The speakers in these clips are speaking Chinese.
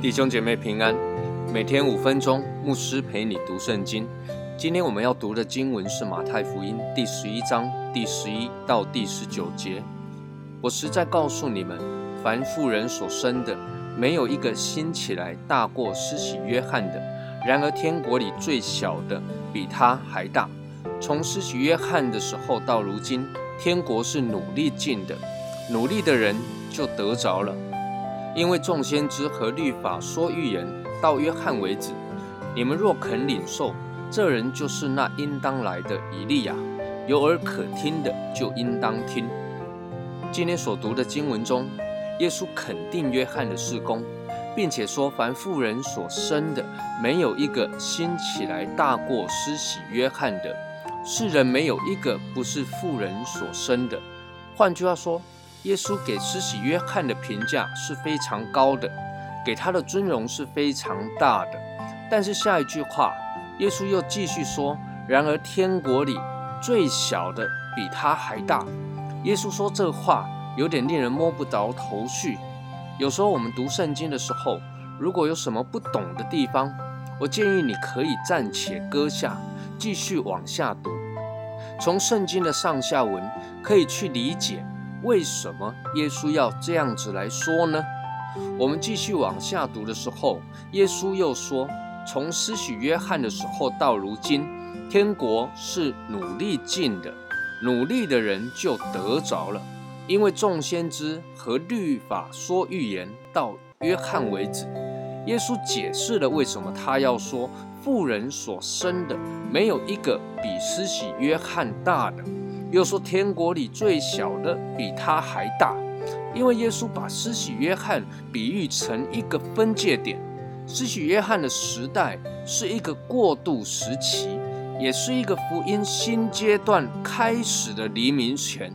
弟兄姐妹平安，每天五分钟，牧师陪你读圣经。今天我们要读的经文是马太福音第十一章第十一到第十九节。我实在告诉你们，凡妇人所生的，没有一个兴起来大过施洗约翰的。然而天国里最小的比他还大。从施洗约翰的时候到如今，天国是努力进的，努力的人就得着了。因为众先知和律法说预言到约翰为止，你们若肯领受。这人就是那应当来的以利亚，有耳可听的就应当听。今天所读的经文中，耶稣肯定约翰的事工，并且说：凡妇人所生的，没有一个兴起来大过施洗约翰的。世人没有一个不是妇人所生的。换句话说，耶稣给施洗约翰的评价是非常高的，给他的尊荣是非常大的。但是下一句话。耶稣又继续说：“然而天国里最小的比他还大。”耶稣说这话有点令人摸不着头绪。有时候我们读圣经的时候，如果有什么不懂的地方，我建议你可以暂且搁下，继续往下读。从圣经的上下文可以去理解为什么耶稣要这样子来说呢？我们继续往下读的时候，耶稣又说。从施洗约翰的时候到如今，天国是努力进的，努力的人就得着了。因为众先知和律法说预言到约翰为止，耶稣解释了为什么他要说妇人所生的没有一个比施洗约翰大的，又说天国里最小的比他还大。因为耶稣把施洗约翰比喻成一个分界点。施洗约翰的时代是一个过渡时期，也是一个福音新阶段开始的黎明前。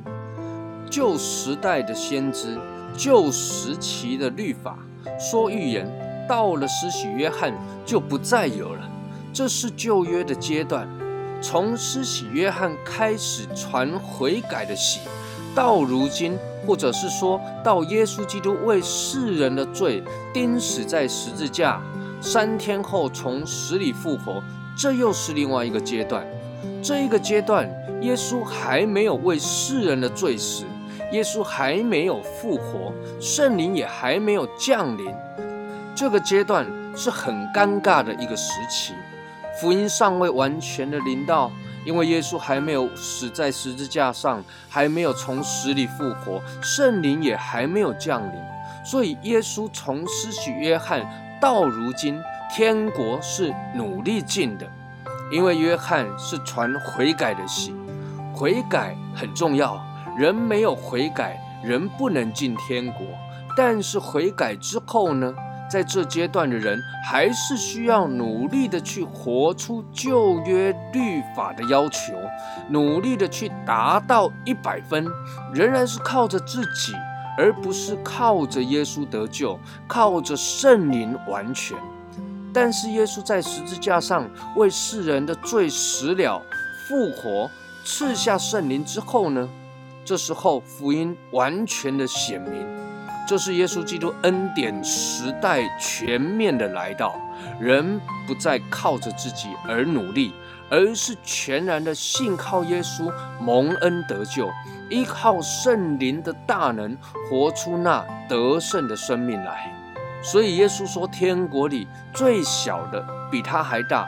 旧时代的先知、旧时期的律法说预言，到了施洗约翰就不再有了。这是旧约的阶段，从施洗约翰开始传悔改的喜，到如今。或者是说到耶稣基督为世人的罪钉死在十字架，三天后从死里复活，这又是另外一个阶段。这一个阶段，耶稣还没有为世人的罪死，耶稣还没有复活，圣灵也还没有降临。这个阶段是很尴尬的一个时期，福音尚未完全的临到。因为耶稣还没有死在十字架上，还没有从死里复活，圣灵也还没有降临，所以耶稣从施洗约翰到如今，天国是努力进的。因为约翰是传悔改的喜，悔改很重要，人没有悔改，人不能进天国。但是悔改之后呢？在这阶段的人，还是需要努力的去活出旧约律法的要求，努力的去达到一百分，仍然是靠着自己，而不是靠着耶稣得救，靠着圣灵完全。但是耶稣在十字架上为世人的罪死了、复活、赐下圣灵之后呢？这时候福音完全的显明。这是耶稣基督恩典时代全面的来到，人不再靠着自己而努力，而是全然的信靠耶稣蒙恩得救，依靠圣灵的大能，活出那得胜的生命来。所以耶稣说：“天国里最小的比他还大。”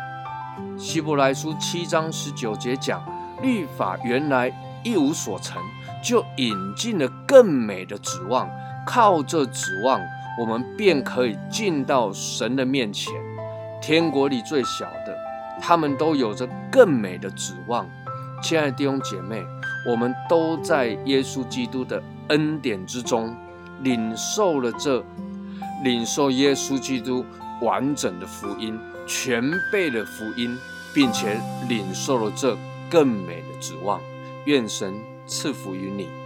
希伯来书七章十九节讲，律法原来一无所成就，引进了更美的指望。靠这指望，我们便可以进到神的面前。天国里最小的，他们都有着更美的指望。亲爱的弟兄姐妹，我们都在耶稣基督的恩典之中，领受了这领受耶稣基督完整的福音、全备的福音，并且领受了这更美的指望。愿神赐福于你。